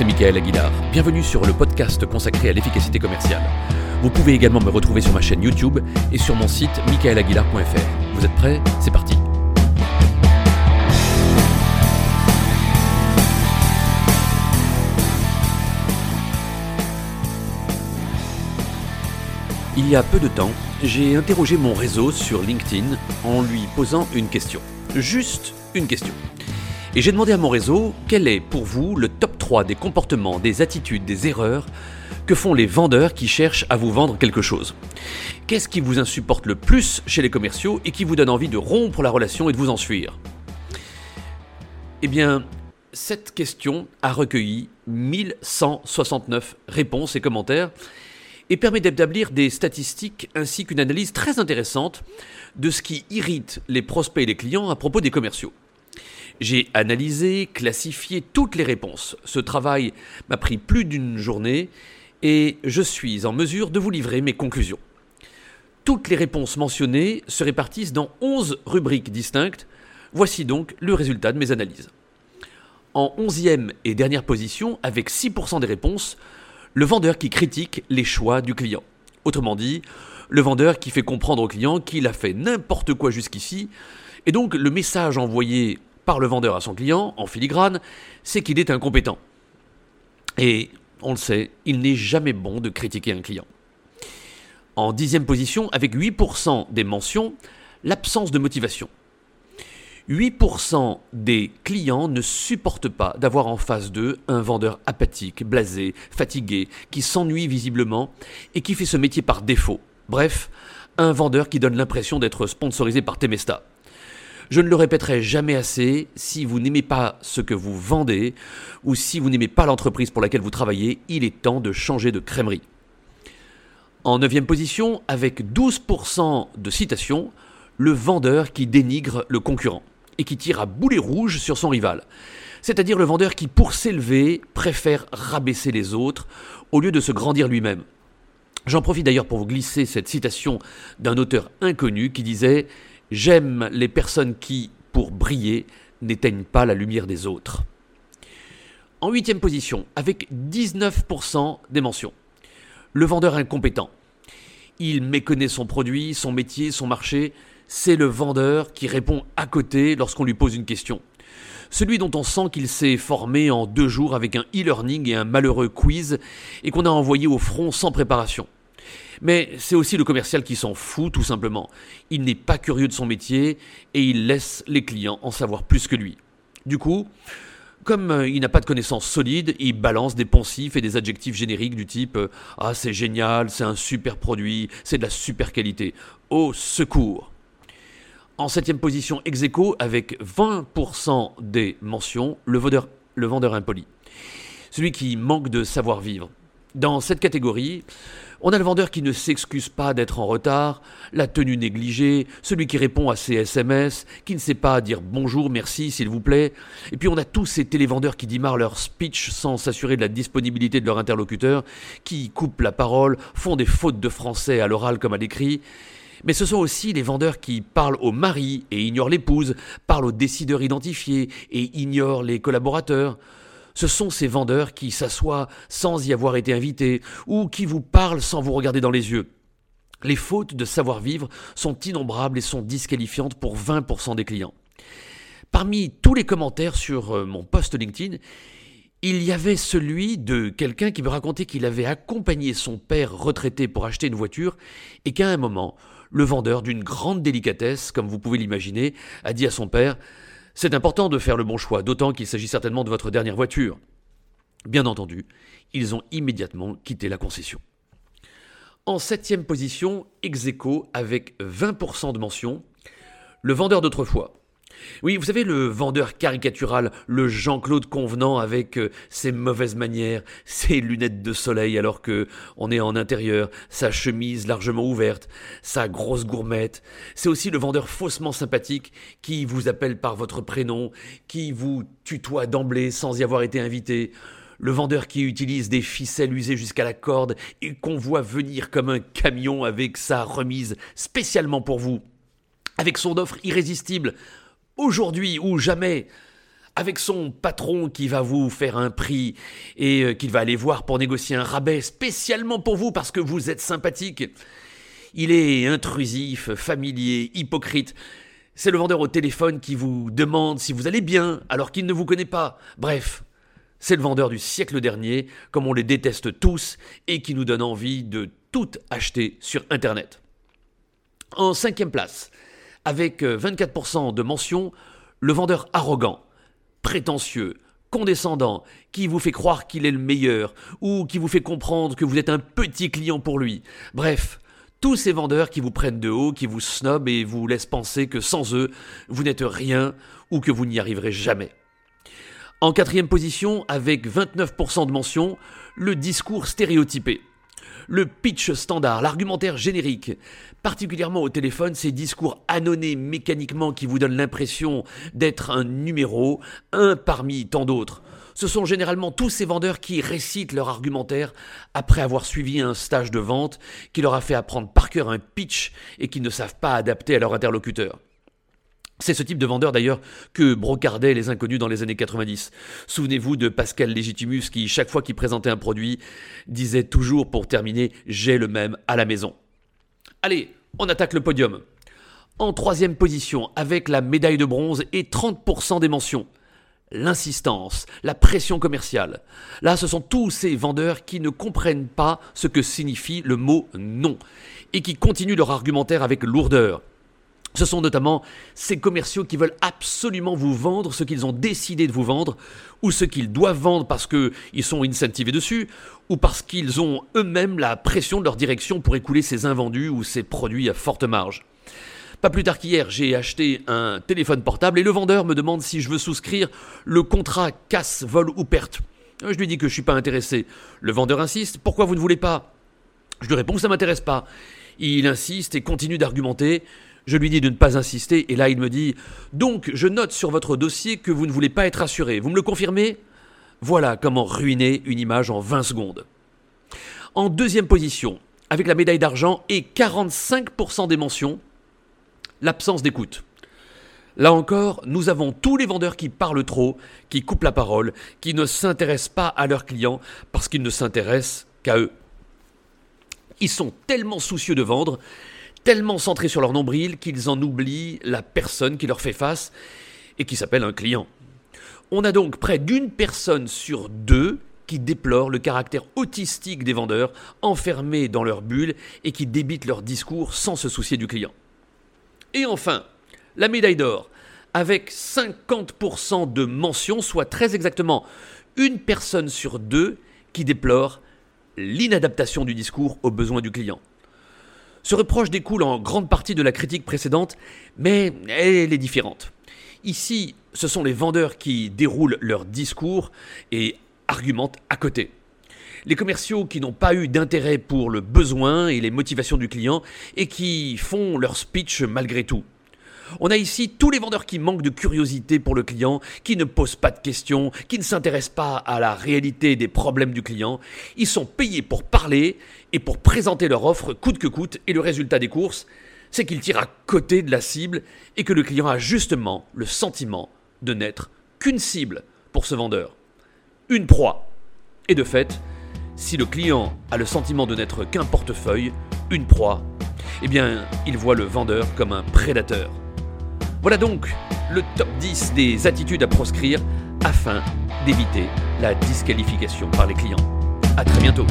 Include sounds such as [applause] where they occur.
c'est Michael Aguilar. Bienvenue sur le podcast consacré à l'efficacité commerciale. Vous pouvez également me retrouver sur ma chaîne YouTube et sur mon site michaelaguilar.fr. Vous êtes prêts? C'est parti Il y a peu de temps, j'ai interrogé mon réseau sur LinkedIn en lui posant une question. Juste une question. Et j'ai demandé à mon réseau quel est pour vous le top 3 des comportements, des attitudes, des erreurs que font les vendeurs qui cherchent à vous vendre quelque chose? Qu'est-ce qui vous insupporte le plus chez les commerciaux et qui vous donne envie de rompre la relation et de vous enfuir? Eh bien, cette question a recueilli 1169 réponses et commentaires et permet d'établir des statistiques ainsi qu'une analyse très intéressante de ce qui irrite les prospects et les clients à propos des commerciaux. J'ai analysé, classifié toutes les réponses. Ce travail m'a pris plus d'une journée et je suis en mesure de vous livrer mes conclusions. Toutes les réponses mentionnées se répartissent dans 11 rubriques distinctes. Voici donc le résultat de mes analyses. En onzième et dernière position, avec 6% des réponses, le vendeur qui critique les choix du client. Autrement dit, le vendeur qui fait comprendre au client qu'il a fait n'importe quoi jusqu'ici, et donc le message envoyé par le vendeur à son client, en filigrane, c'est qu'il est incompétent. Et on le sait, il n'est jamais bon de critiquer un client. En dixième position, avec 8% des mentions, l'absence de motivation. 8% des clients ne supportent pas d'avoir en face d'eux un vendeur apathique, blasé, fatigué, qui s'ennuie visiblement et qui fait ce métier par défaut. Bref, un vendeur qui donne l'impression d'être sponsorisé par Temesta. Je ne le répéterai jamais assez, si vous n'aimez pas ce que vous vendez, ou si vous n'aimez pas l'entreprise pour laquelle vous travaillez, il est temps de changer de crèmerie. En neuvième position, avec 12% de citations, le vendeur qui dénigre le concurrent et qui tire à boulet rouge sur son rival. C'est-à-dire le vendeur qui, pour s'élever, préfère rabaisser les autres au lieu de se grandir lui-même. J'en profite d'ailleurs pour vous glisser cette citation d'un auteur inconnu qui disait J'aime les personnes qui, pour briller, n'éteignent pas la lumière des autres. En huitième position, avec 19% des mentions, le vendeur incompétent. Il méconnaît son produit, son métier, son marché. C'est le vendeur qui répond à côté lorsqu'on lui pose une question. Celui dont on sent qu'il s'est formé en deux jours avec un e-learning et un malheureux quiz et qu'on a envoyé au front sans préparation. Mais c'est aussi le commercial qui s'en fout tout simplement. Il n'est pas curieux de son métier et il laisse les clients en savoir plus que lui. Du coup, comme euh, il n'a pas de connaissances solides, il balance des poncifs et des adjectifs génériques du type euh, Ah, c'est génial, c'est un super produit, c'est de la super qualité. Au secours En septième position, ex avec 20% des mentions, le vendeur, le vendeur impoli. Celui qui manque de savoir-vivre. Dans cette catégorie, on a le vendeur qui ne s'excuse pas d'être en retard, la tenue négligée, celui qui répond à ses SMS, qui ne sait pas dire bonjour, merci, s'il vous plaît. Et puis on a tous ces télévendeurs qui démarrent leur speech sans s'assurer de la disponibilité de leur interlocuteur, qui coupent la parole, font des fautes de français à l'oral comme à l'écrit. Mais ce sont aussi les vendeurs qui parlent au mari et ignorent l'épouse, parlent aux décideurs identifiés et ignorent les collaborateurs. Ce sont ces vendeurs qui s'assoient sans y avoir été invités, ou qui vous parlent sans vous regarder dans les yeux. Les fautes de savoir-vivre sont innombrables et sont disqualifiantes pour 20% des clients. Parmi tous les commentaires sur euh, mon post LinkedIn, il y avait celui de quelqu'un qui me racontait qu'il avait accompagné son père retraité pour acheter une voiture et qu'à un moment, le vendeur d'une grande délicatesse, comme vous pouvez l'imaginer, a dit à son père c'est important de faire le bon choix, d'autant qu'il s'agit certainement de votre dernière voiture. Bien entendu, ils ont immédiatement quitté la concession. En septième position, ex avec 20% de mention, le vendeur d'autrefois. Oui, vous savez, le vendeur caricatural, le Jean-Claude Convenant avec euh, ses mauvaises manières, [laughs] ses lunettes de soleil alors que on est en intérieur, sa chemise largement ouverte, sa grosse gourmette. C'est aussi le vendeur faussement sympathique qui vous appelle par votre prénom, qui vous tutoie d'emblée sans y avoir été invité. Le vendeur qui utilise des ficelles usées jusqu'à la corde et qu'on voit venir comme un camion avec sa remise spécialement pour vous avec son offre irrésistible aujourd'hui ou jamais, avec son patron qui va vous faire un prix et euh, qu'il va aller voir pour négocier un rabais spécialement pour vous parce que vous êtes sympathique. Il est intrusif, familier, hypocrite. C'est le vendeur au téléphone qui vous demande si vous allez bien alors qu'il ne vous connaît pas. Bref, c'est le vendeur du siècle dernier, comme on les déteste tous, et qui nous donne envie de tout acheter sur Internet. En cinquième place, avec 24% de mentions, le vendeur arrogant, prétentieux, condescendant, qui vous fait croire qu'il est le meilleur, ou qui vous fait comprendre que vous êtes un petit client pour lui. Bref, tous ces vendeurs qui vous prennent de haut, qui vous snobent et vous laissent penser que sans eux, vous n'êtes rien ou que vous n'y arriverez jamais. En quatrième position, avec 29% de mentions, le discours stéréotypé. Le pitch standard, l'argumentaire générique, particulièrement au téléphone, ces discours annonnés mécaniquement qui vous donnent l'impression d'être un numéro, un parmi tant d'autres. Ce sont généralement tous ces vendeurs qui récitent leur argumentaire après avoir suivi un stage de vente qui leur a fait apprendre par cœur un pitch et qui ne savent pas adapter à leur interlocuteur. C'est ce type de vendeur d'ailleurs que brocardaient les inconnus dans les années 90. Souvenez-vous de Pascal Legitimus qui, chaque fois qu'il présentait un produit, disait toujours pour terminer J'ai le même à la maison. Allez, on attaque le podium. En troisième position, avec la médaille de bronze et 30% des mentions l'insistance, la pression commerciale. Là, ce sont tous ces vendeurs qui ne comprennent pas ce que signifie le mot non et qui continuent leur argumentaire avec lourdeur. Ce sont notamment ces commerciaux qui veulent absolument vous vendre ce qu'ils ont décidé de vous vendre, ou ce qu'ils doivent vendre parce qu'ils sont incentivés dessus, ou parce qu'ils ont eux-mêmes la pression de leur direction pour écouler ces invendus ou ces produits à forte marge. Pas plus tard qu'hier, j'ai acheté un téléphone portable et le vendeur me demande si je veux souscrire le contrat casse, vol ou perte. Je lui dis que je ne suis pas intéressé. Le vendeur insiste, pourquoi vous ne voulez pas? Je lui réponds que ça ne m'intéresse pas. Il insiste et continue d'argumenter. Je lui dis de ne pas insister et là il me dit Donc je note sur votre dossier que vous ne voulez pas être assuré. Vous me le confirmez? Voilà comment ruiner une image en 20 secondes. En deuxième position, avec la médaille d'argent et 45% des mentions, l'absence d'écoute. Là encore, nous avons tous les vendeurs qui parlent trop, qui coupent la parole, qui ne s'intéressent pas à leurs clients parce qu'ils ne s'intéressent qu'à eux. Ils sont tellement soucieux de vendre, tellement centrés sur leur nombril qu'ils en oublient la personne qui leur fait face et qui s'appelle un client. On a donc près d'une personne sur deux qui déplore le caractère autistique des vendeurs, enfermés dans leur bulle et qui débitent leur discours sans se soucier du client. Et enfin, la médaille d'or, avec 50% de mentions, soit très exactement une personne sur deux qui déplore l'inadaptation du discours aux besoins du client. Ce reproche découle en grande partie de la critique précédente, mais elle est différente. Ici, ce sont les vendeurs qui déroulent leur discours et argumentent à côté les commerciaux qui n'ont pas eu d'intérêt pour le besoin et les motivations du client et qui font leur speech malgré tout. On a ici tous les vendeurs qui manquent de curiosité pour le client, qui ne posent pas de questions, qui ne s'intéressent pas à la réalité des problèmes du client. Ils sont payés pour parler et pour présenter leur offre coûte que coûte et le résultat des courses, c'est qu'ils tirent à côté de la cible et que le client a justement le sentiment de n'être qu'une cible pour ce vendeur. Une proie. Et de fait, si le client a le sentiment de n'être qu'un portefeuille, une proie, eh bien, il voit le vendeur comme un prédateur. Voilà donc le top 10 des attitudes à proscrire afin d'éviter la disqualification par les clients. A très bientôt